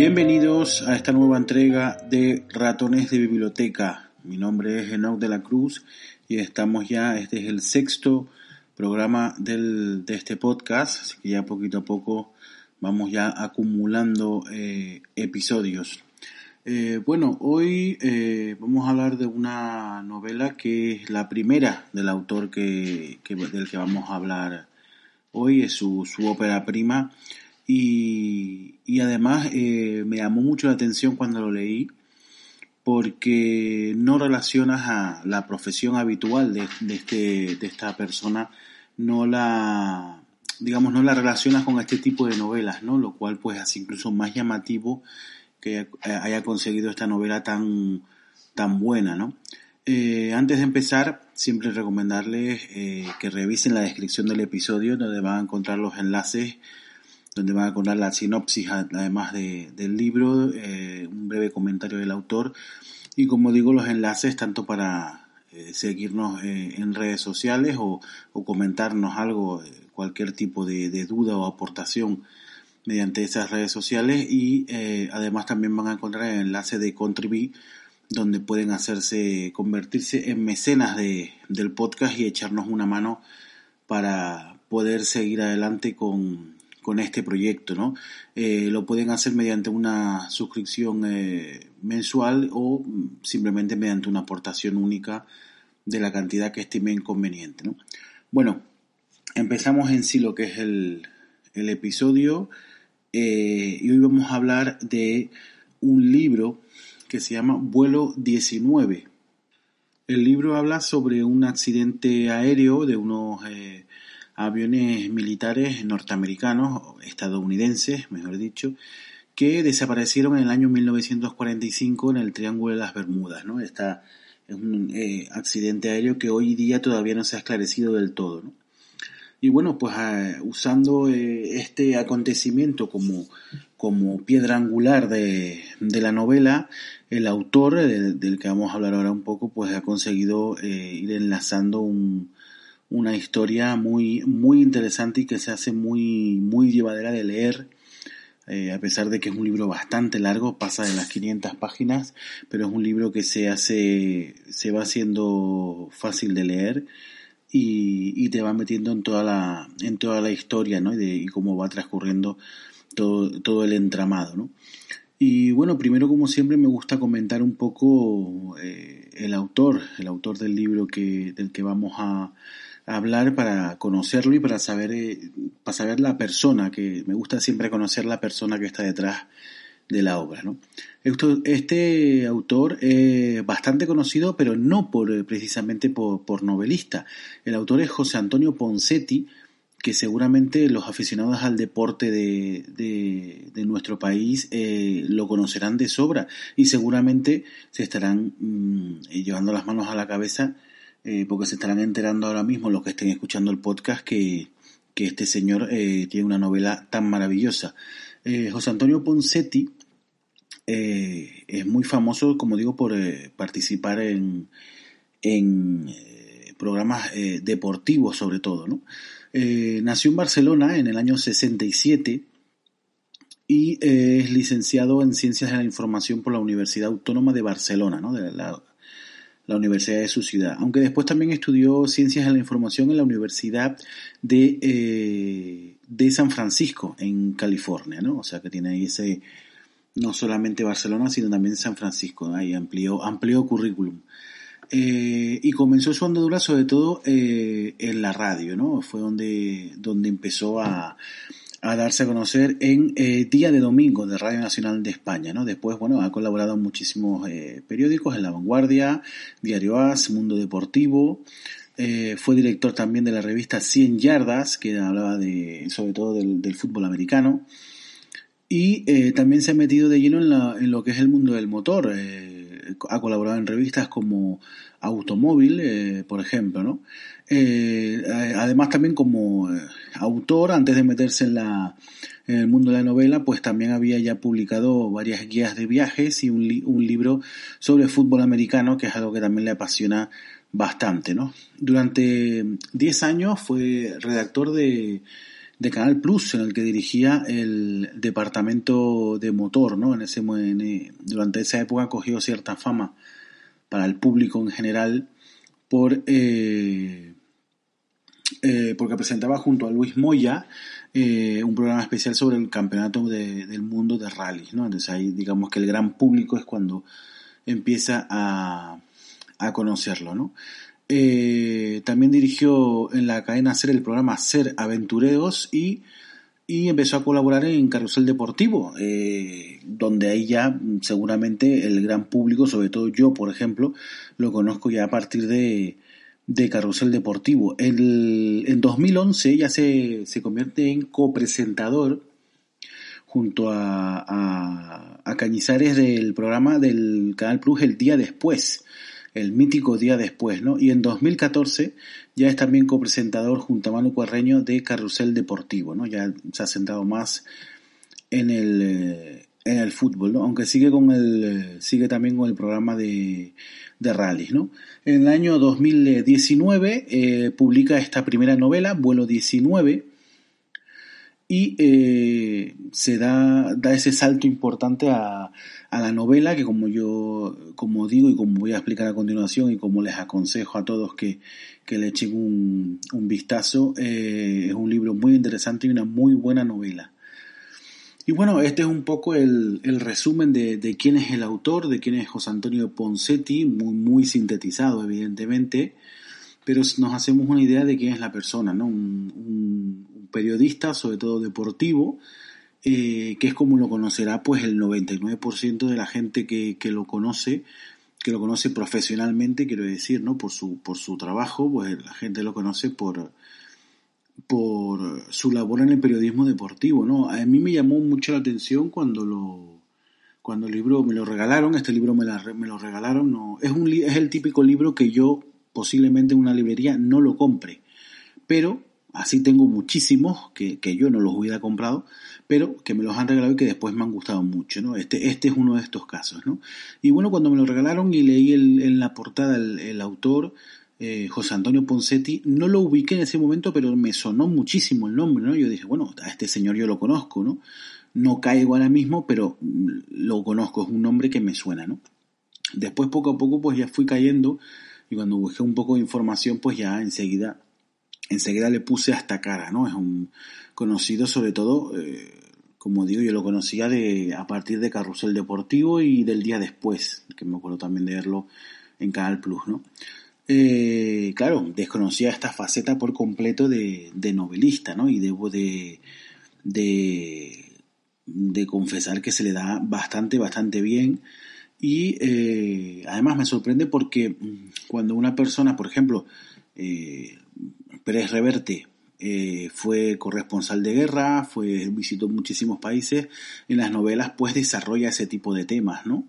Bienvenidos a esta nueva entrega de Ratones de Biblioteca. Mi nombre es Enoch de la Cruz y estamos ya, este es el sexto programa del, de este podcast, así que ya poquito a poco vamos ya acumulando eh, episodios. Eh, bueno, hoy eh, vamos a hablar de una novela que es la primera del autor que, del que vamos a hablar hoy, es su, su ópera prima y, y además eh, me llamó mucho la atención cuando lo leí porque no relacionas a la profesión habitual de, este, de esta persona, no la, digamos, no la relacionas con este tipo de novelas, ¿no? Lo cual pues hace incluso más llamativo que haya conseguido esta novela tan, tan buena, ¿no? Eh, antes de empezar, siempre recomendarles eh, que revisen la descripción del episodio, donde van a encontrar los enlaces, donde van a encontrar la sinopsis, además de, del libro, eh, un breve comentario del autor, y como digo, los enlaces tanto para eh, seguirnos eh, en redes sociales o, comentarnos algo, cualquier tipo de, duda o aportación mediante esas redes sociales. Y además también van a encontrar el enlace de Contribui donde pueden hacerse, convertirse en mecenas de, del podcast y echarnos una mano para poder seguir adelante con, con este proyecto, ¿no? Eh, lo pueden hacer mediante una suscripción eh, mensual o simplemente mediante una aportación única de la cantidad que estimen conveniente, ¿no? Bueno, empezamos en sí lo que es el, episodio eh, y hoy vamos a hablar de un libro que se llama Vuelo 19. El libro habla sobre un accidente aéreo de unos aviones militares norteamericanos, estadounidenses, mejor dicho, que desaparecieron en el año 1945 en el Triángulo de las Bermudas. ¿no? Esta es un eh, accidente aéreo que hoy día todavía no se ha esclarecido del todo. ¿no? Y bueno, pues eh, usando eh, este acontecimiento como, como piedra angular de, de la novela, el autor, eh, del que vamos a hablar ahora un poco, pues ha conseguido ir enlazando un, una historia muy, muy interesante y que se hace muy, muy llevadera de leer. Eh, a pesar de que es un libro bastante largo, pasa de las 500 páginas, pero es un libro que se hace, se va haciendo fácil de leer y, y, te va metiendo en toda la, en toda la historia, ¿no? Y, cómo va transcurriendo todo, todo el entramado, ¿no? Y bueno, primero como siempre me gusta comentar un poco eh, el autor, el autor del libro que, del que vamos a hablar para conocerlo y para saber, eh, para saber la persona, que me gusta siempre conocer la persona que está detrás de la obra. ¿no? Este autor es bastante conocido, pero no por, precisamente por, por, novelista. El autor es José Antonio Poncetti, que seguramente los aficionados al deporte de, de, nuestro país eh, lo conocerán de sobra y seguramente se estarán mmm, llevando las manos a la cabeza eh, porque se estarán enterando ahora mismo los que estén escuchando el podcast que, que este señor eh, tiene una novela tan maravillosa. José Antonio Poncetti eh, es muy famoso, como digo, por eh, participar en, en eh, programas eh, deportivos sobre todo. ¿no? nació en Barcelona en el año 67 y es licenciado en Ciencias de la Información por la Universidad Autónoma de Barcelona, ¿no? de la, la universidad de su ciudad. Aunque después también estudió Ciencias de la Información en la Universidad de, de San Francisco, en California. ¿no? O sea que tiene ahí ese no solamente Barcelona, sino también San Francisco. Ahí amplió, amplió currículum. Eh, y comenzó su andadura sobre todo eh, en la radio, ¿no? Fue donde, donde empezó a, a darse a conocer en eh, Día de Domingo de Radio Nacional de España, ¿no? Después, bueno, ha colaborado en muchísimos eh, periódicos, en La Vanguardia, Diario As, Mundo Deportivo, eh, fue director también de la revista 100 Yardas, que hablaba de, sobre todo del, del fútbol americano, y eh, también se ha metido de lleno en, la, en, lo que es el mundo del motor. Eh, ha colaborado en revistas como Automóvil, eh, por ejemplo, ¿no? Eh, además también como eh, autor, antes de meterse en, la, en el mundo de la novela, pues también había ya publicado varias guías de viajes y un, un libro sobre fútbol americano, que es algo que también le apasiona bastante, ¿no? Durante 10 años fue redactor de de Canal Plus, en el que dirigía el departamento de motor, ¿no? En ese, durante esa época cogió cierta fama para el público en general eh, eh, porque presentaba junto a Luis Moya eh, un programa especial sobre el campeonato del mundo de rally, ¿no? Entonces ahí digamos que el gran público es cuando empieza a, a conocerlo, ¿no? Eh, también dirigió en la cadena Ser el programa Ser Aventureros y, y empezó a colaborar en Carrusel Deportivo, eh, donde ahí ya seguramente el gran público, sobre todo yo, por ejemplo, lo conozco ya a partir de, de Carrusel Deportivo. En 2011 ya se, se convierte en copresentador junto a, a, a Cañizares del programa del Canal Plus el día después el mítico día después, ¿no? Y en 2014 ya es también copresentador junto a Manu Cuarreño de Carrusel Deportivo, ¿no? Ya se ha centrado más en el, eh, en el fútbol, ¿no? Aunque sigue con el, eh, sigue también con el programa de, de rallies, ¿no? En el año 2019 eh, publica esta primera novela, Vuelo 19, y se da, da ese salto importante a, a, la novela que como yo como digo y como voy a explicar a continuación y como les aconsejo a todos que, que le echen un, un vistazo eh, es un libro muy interesante y una muy buena novela y bueno, este es un poco el, el resumen de, de, quién es el autor, de quién es José Antonio Poncetti, muy, muy sintetizado evidentemente, pero nos hacemos una idea de quién es la persona, ¿no? Un, un, periodista, sobre todo deportivo, eh, que es como lo conocerá pues el 99% de la gente que, que, lo conoce, que lo conoce profesionalmente, quiero decir, ¿no? Por su, por su trabajo, pues la gente lo conoce por, por su labor en el periodismo deportivo, ¿no? A mí me llamó mucho la atención cuando lo, cuando el libro me lo regalaron, este libro me, la, me lo regalaron, no, es, un, es el típico libro que yo posiblemente en una librería no lo compre, pero Así tengo muchísimos que, que, yo no los hubiera comprado, pero que me los han regalado y que después me han gustado mucho, ¿no? Este, este es uno de estos casos, ¿no? Y bueno, cuando me lo regalaron y leí en la portada el, el autor, eh, José Antonio Poncetti, no lo ubiqué en ese momento, pero me sonó muchísimo el nombre, ¿no? Yo dije, bueno, a este señor yo lo conozco, ¿no? No caigo ahora mismo, pero lo conozco, es un nombre que me suena, ¿no? Después poco a poco pues ya fui cayendo y cuando busqué un poco de información pues ya enseguida enseguida le puse hasta cara, ¿no? Es un conocido sobre todo, eh, como digo, yo lo conocía de, a partir de Carrusel Deportivo y del día después, que me acuerdo también de verlo en Canal Plus, ¿no? Eh, claro, desconocía esta faceta por completo de, de novelista, ¿no? Y debo de, de, de, confesar que se le da bastante, bastante bien. Y eh, además me sorprende porque mm, cuando una persona, por ejemplo, eh, Pérez Reverte eh, fue corresponsal de guerra, fue, visitó muchísimos países. En las novelas, pues desarrolla ese tipo de temas, ¿no?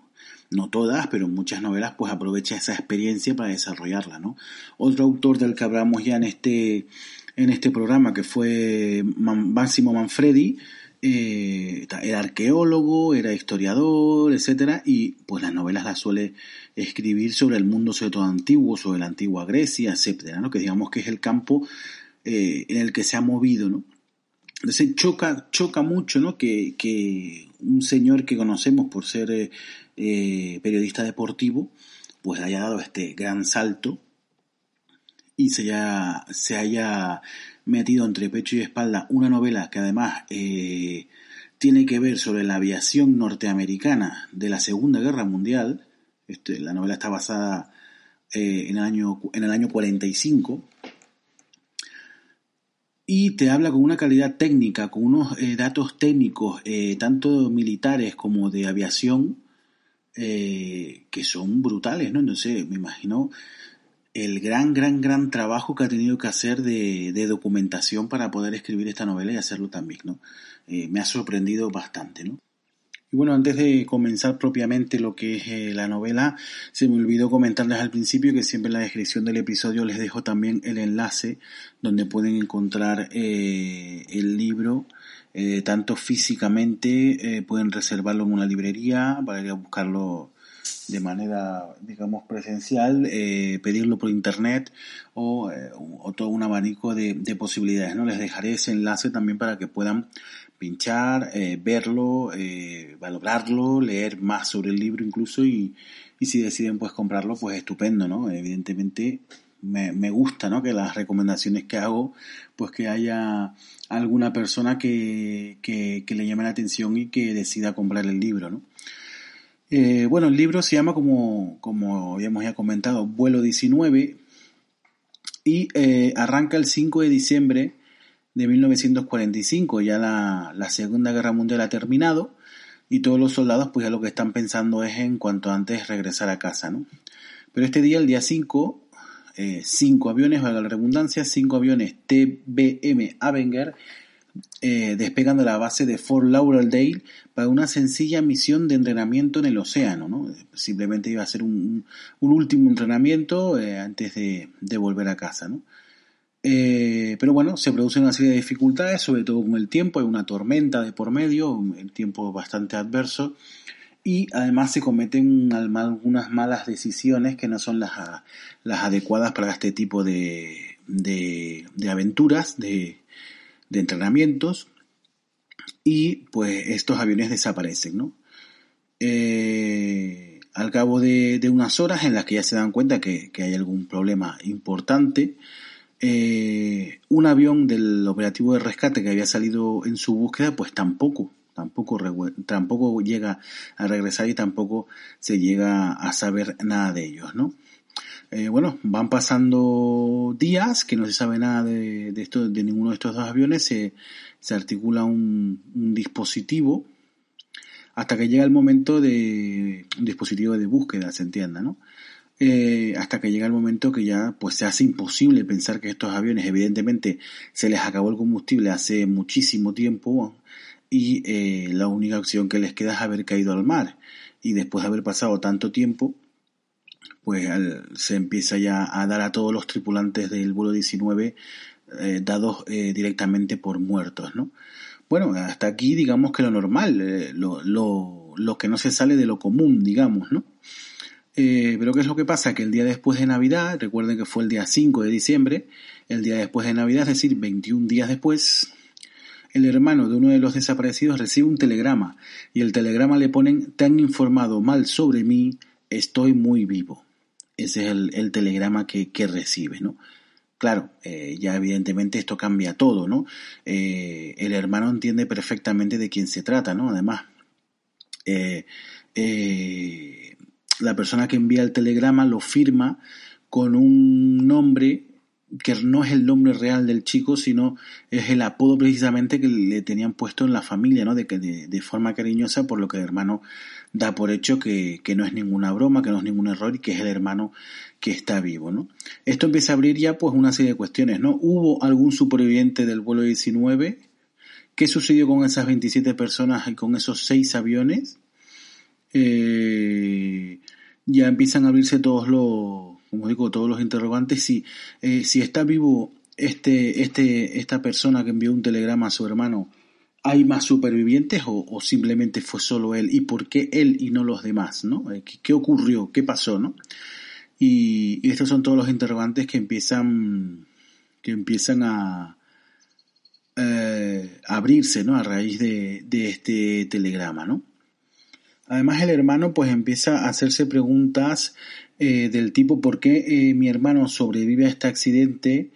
No todas, pero muchas novelas, pues aprovecha esa experiencia para desarrollarla, ¿no? Otro autor del que hablamos ya en este, en este programa, que fue Máximo Manfredi, eh, era arqueólogo, era historiador, etcétera, y pues las novelas las suele escribir sobre el mundo sobre todo antiguo, sobre la antigua Grecia, etcétera, ¿no? que digamos que es el campo eh, en el que se ha movido, ¿no? Entonces choca, choca mucho, ¿no? Que, que un señor que conocemos por ser eh, periodista deportivo, pues haya dado este gran salto y se haya, se haya metido entre pecho y espalda una novela que además eh, tiene que ver sobre la aviación norteamericana de la Segunda Guerra Mundial. Este, la novela está basada eh, en, el año, en el año 45 y te habla con una calidad técnica, con unos eh, datos técnicos, tanto militares como de aviación, que son brutales, ¿no? Entonces, me imagino el gran, gran, gran trabajo que ha tenido que hacer de, documentación para poder escribir esta novela y hacerlo también, ¿no? Eh, me ha sorprendido bastante, ¿no? Y bueno, antes de comenzar propiamente lo que es eh, la novela, se me olvidó comentarles al principio que siempre en la descripción del episodio les dejo también el enlace donde pueden encontrar eh, el libro, tanto físicamente, pueden reservarlo en una librería para ir a buscarlo de manera, digamos, presencial, eh, pedirlo por internet o, eh, todo un abanico de, de, posibilidades. ¿no? Les dejaré ese enlace también para que puedan pinchar, eh, verlo, valorarlo, leer más sobre el libro incluso y, y si deciden pues comprarlo, pues estupendo, ¿no? Evidentemente me, me, gusta, ¿no? Que las recomendaciones que hago, pues que haya alguna persona que, que, que le llame la atención y que decida comprar el libro, ¿no? Eh, bueno, el libro se llama, como, como habíamos ya comentado, Vuelo 19 y eh, arranca el 5 de diciembre de 1945. Ya la, la, Segunda Guerra Mundial ha terminado y todos los soldados pues ya lo que están pensando es en cuanto antes regresar a casa, ¿no? Pero este día, el día 5, eh, cinco aviones, valga la redundancia, cinco aviones TBM Avenger eh, despegan de la base de Fort Lauderdale para una sencilla misión de entrenamiento en el océano. ¿no? Simplemente iba a ser un, último entrenamiento eh, antes de, volver a casa. Eh, pero bueno, se producen una serie de dificultades, sobre todo con el tiempo, hay una tormenta de por medio, el tiempo bastante adverso, y además se cometen algunas malas decisiones que no son las, adecuadas para este tipo de, de, de aventuras, de, de entrenamientos y pues estos aviones desaparecen, ¿no? Eh, al cabo de, unas horas en las que ya se dan cuenta que, que hay algún problema importante, eh, un avión del operativo de rescate que había salido en su búsqueda, pues tampoco, tampoco, tampoco llega a regresar y tampoco se llega a saber nada de ellos, ¿no? Eh, bueno, van pasando días que no se sabe nada de, esto, de ninguno de estos dos aviones, se, articula un, un, dispositivo hasta que llega el momento de un dispositivo de búsqueda, se entienda, ¿no? Eh, hasta que llega el momento que ya pues se hace imposible pensar que estos aviones evidentemente se les acabó el combustible hace muchísimo tiempo y eh, la única opción que les queda es haber caído al mar y después de haber pasado tanto tiempo pues se empieza ya a dar a todos los tripulantes del vuelo 19 eh, dados eh, directamente por muertos, ¿no? Bueno, hasta aquí digamos que lo normal, eh, lo, lo, lo, que no se sale de lo común, digamos, ¿no? Pero ¿qué es lo que pasa? Que el día después de Navidad, recuerden que fue el día 5 de diciembre, el día después de Navidad, es decir, 21 días después, el hermano de uno de los desaparecidos recibe un telegrama y el telegrama le ponen, te han informado mal sobre mí, estoy muy vivo. Ese es el, el telegrama que, que, recibe, ¿no? Claro, eh, ya evidentemente esto cambia todo, ¿no? Eh, el hermano entiende perfectamente de quién se trata, ¿no? Además, eh la persona que envía el telegrama lo firma con un nombre que no es el nombre real del chico, sino es el apodo precisamente que le tenían puesto en la familia, ¿no? De, de, de forma cariñosa, por lo que el hermano da por hecho que, que, no es ninguna broma, que no es ningún error y que es el hermano que está vivo, ¿no? Esto empieza a abrir ya pues una serie de cuestiones, ¿no? ¿Hubo algún superviviente del vuelo 19? ¿Qué sucedió con esas 27 personas y con esos 6 aviones? Eh, ya empiezan a abrirse todos los como digo, todos los interrogantes, si, eh, si está vivo este, este, esta persona que envió un telegrama a su hermano, ¿hay más supervivientes o, simplemente fue solo él? ¿Y por qué él y no los demás? ¿no? Eh, ¿Qué, qué ocurrió? ¿Qué pasó? ¿no? Y, estos son todos los interrogantes que empiezan, que empiezan a, eh, abrirse ¿no? a raíz de, de este telegrama. ¿no? Además el hermano pues empieza a hacerse preguntas eh, del tipo por qué eh, mi hermano sobrevive a este accidente,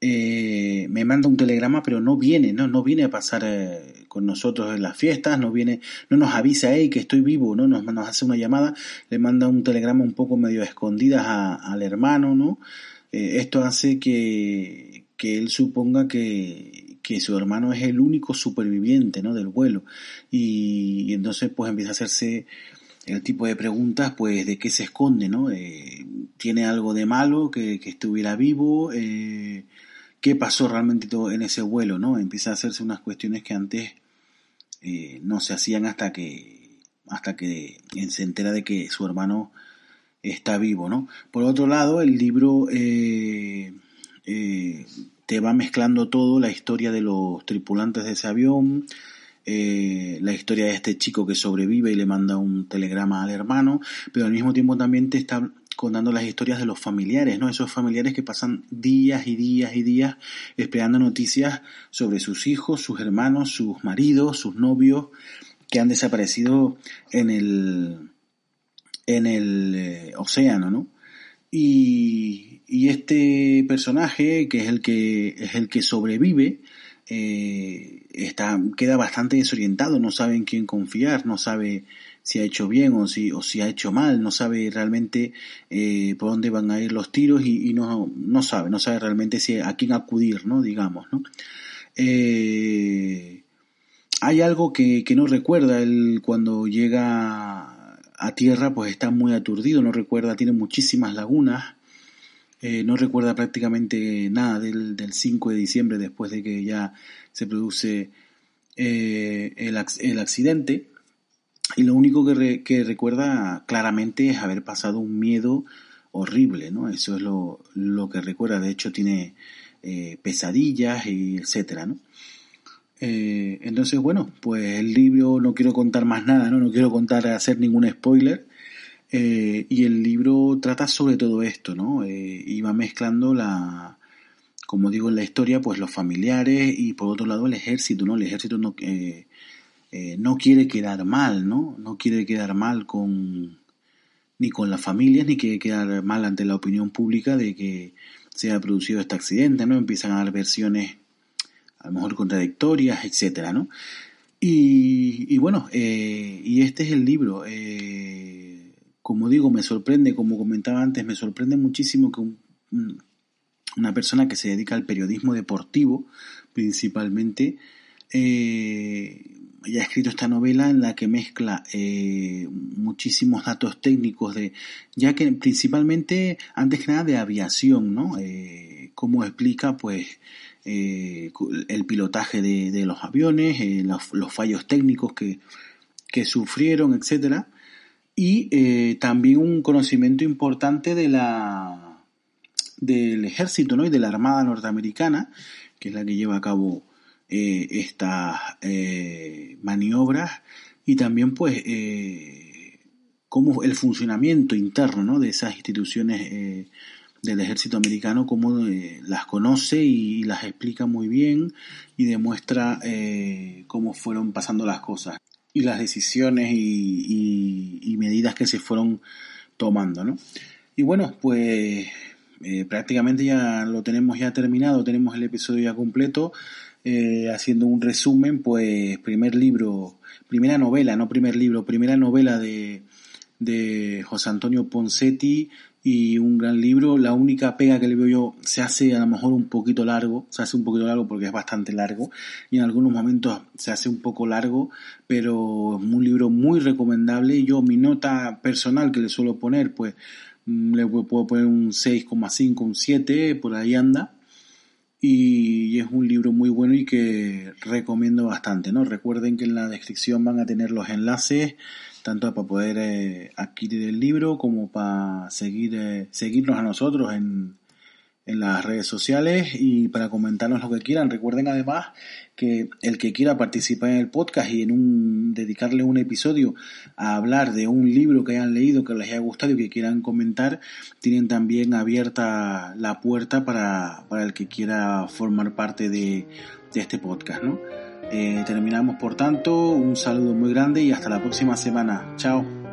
eh, me manda un telegrama pero no viene, no, no viene a pasar eh, con nosotros en las fiestas, no viene, no nos avisa hey, que estoy vivo, no nos, hace una llamada, le manda un telegrama un poco medio escondidas al hermano, ¿no? Esto hace que, que él suponga que, que su hermano es el único superviviente ¿no? del vuelo y, y entonces pues empieza a hacerse el tipo de preguntas, pues, de qué se esconde, ¿no? Eh, ¿Tiene algo de malo que, estuviera vivo? Eh, ¿Qué pasó realmente todo en ese vuelo, no? Empieza a hacerse unas cuestiones que antes eh, no se hacían hasta que, hasta que se entera de que su hermano está vivo, ¿no? Por otro lado, el libro eh, eh, te va mezclando todo, la historia de los tripulantes de ese avión, eh, la historia de este chico que sobrevive y le manda un telegrama al hermano, pero al mismo tiempo también te está contando las historias de los familiares, ¿no? Esos familiares que pasan días y días y días esperando noticias sobre sus hijos, sus hermanos, sus maridos, sus novios que han desaparecido en el en el eh, océano, ¿no? Y, y, este personaje, que es el que es el que sobrevive, eh, está queda bastante desorientado, no sabe en quién confiar, no sabe si ha hecho bien o si, o si ha hecho mal, no sabe realmente eh, por dónde van a ir los tiros y, no, no sabe, no sabe realmente si, a quién acudir, ¿no? Digamos, ¿no? Eh, hay algo que, que no recuerda él cuando llega a tierra, pues está muy aturdido, no recuerda, tiene muchísimas lagunas, eh, no recuerda prácticamente nada del, del 5 de diciembre después de que ya se produce el, el accidente y lo único que, que, recuerda claramente es haber pasado un miedo horrible, ¿no? Eso es lo, lo que recuerda. De hecho, tiene eh, pesadillas y etcétera, ¿no? Eh, entonces, bueno, pues el libro no quiero contar más nada, ¿no? No quiero contar, hacer ningún spoiler. Eh, y el libro trata sobre todo esto, ¿no? Eh, y va mezclando la, como digo en la historia, pues los familiares y por otro lado el ejército, ¿no? El ejército no, eh, eh, no quiere quedar mal, ¿no? No quiere quedar mal con ni con las familias, ni quiere quedar mal ante la opinión pública de que se ha producido este accidente, ¿no? Empiezan a dar versiones a lo mejor contradictorias, etcétera, ¿no? Y, bueno, eh, y este es el libro. Eh, como digo, me sorprende, como comentaba antes, me sorprende muchísimo que una persona que se dedica al periodismo deportivo, principalmente, eh, ha escrito esta novela en la que mezcla eh, muchísimos datos técnicos de, ya que principalmente, antes que nada, de aviación, ¿no? Eh, cómo explica, pues, eh, el pilotaje de, los aviones, los, fallos técnicos que, que sufrieron, etcétera, y eh, también un conocimiento importante de la del ejército, ¿no? Y de la armada norteamericana, que es la que lleva a cabo eh, estas eh, maniobras y también pues eh, cómo el funcionamiento interno ¿no? de esas instituciones eh, del ejército americano, cómo las conoce y las explica muy bien y demuestra cómo fueron pasando las cosas y las decisiones y, y, y medidas que se fueron tomando. ¿no? Y bueno, pues prácticamente ya lo tenemos ya terminado, tenemos el episodio ya completo. Eh, haciendo un resumen, pues primer libro, primera novela, no primer libro, primera novela de, de José Antonio Poncetti y un gran libro. La única pega que le veo yo se hace a lo mejor un poquito largo, se hace un poquito largo porque es bastante largo y en algunos momentos se hace un poco largo, pero es un libro muy recomendable. Yo mi nota personal que le suelo poner, pues mm, le puedo poner un 6,5, un 7, por ahí anda y es un libro muy bueno y que recomiendo bastante, ¿no? Recuerden que en la descripción van a tener los enlaces tanto para poder eh, adquirir el libro como para seguir eh, seguirnos a nosotros en, en las redes sociales y para comentarnos lo que quieran. Recuerden además que el que quiera participar en el podcast y en un dedicarle un episodio a hablar de un libro que hayan leído, que les haya gustado y que quieran comentar, tienen también abierta la puerta para, para el que quiera formar parte de, de este podcast, ¿no? Eh, terminamos por tanto, un saludo muy grande y hasta la próxima semana. Chao.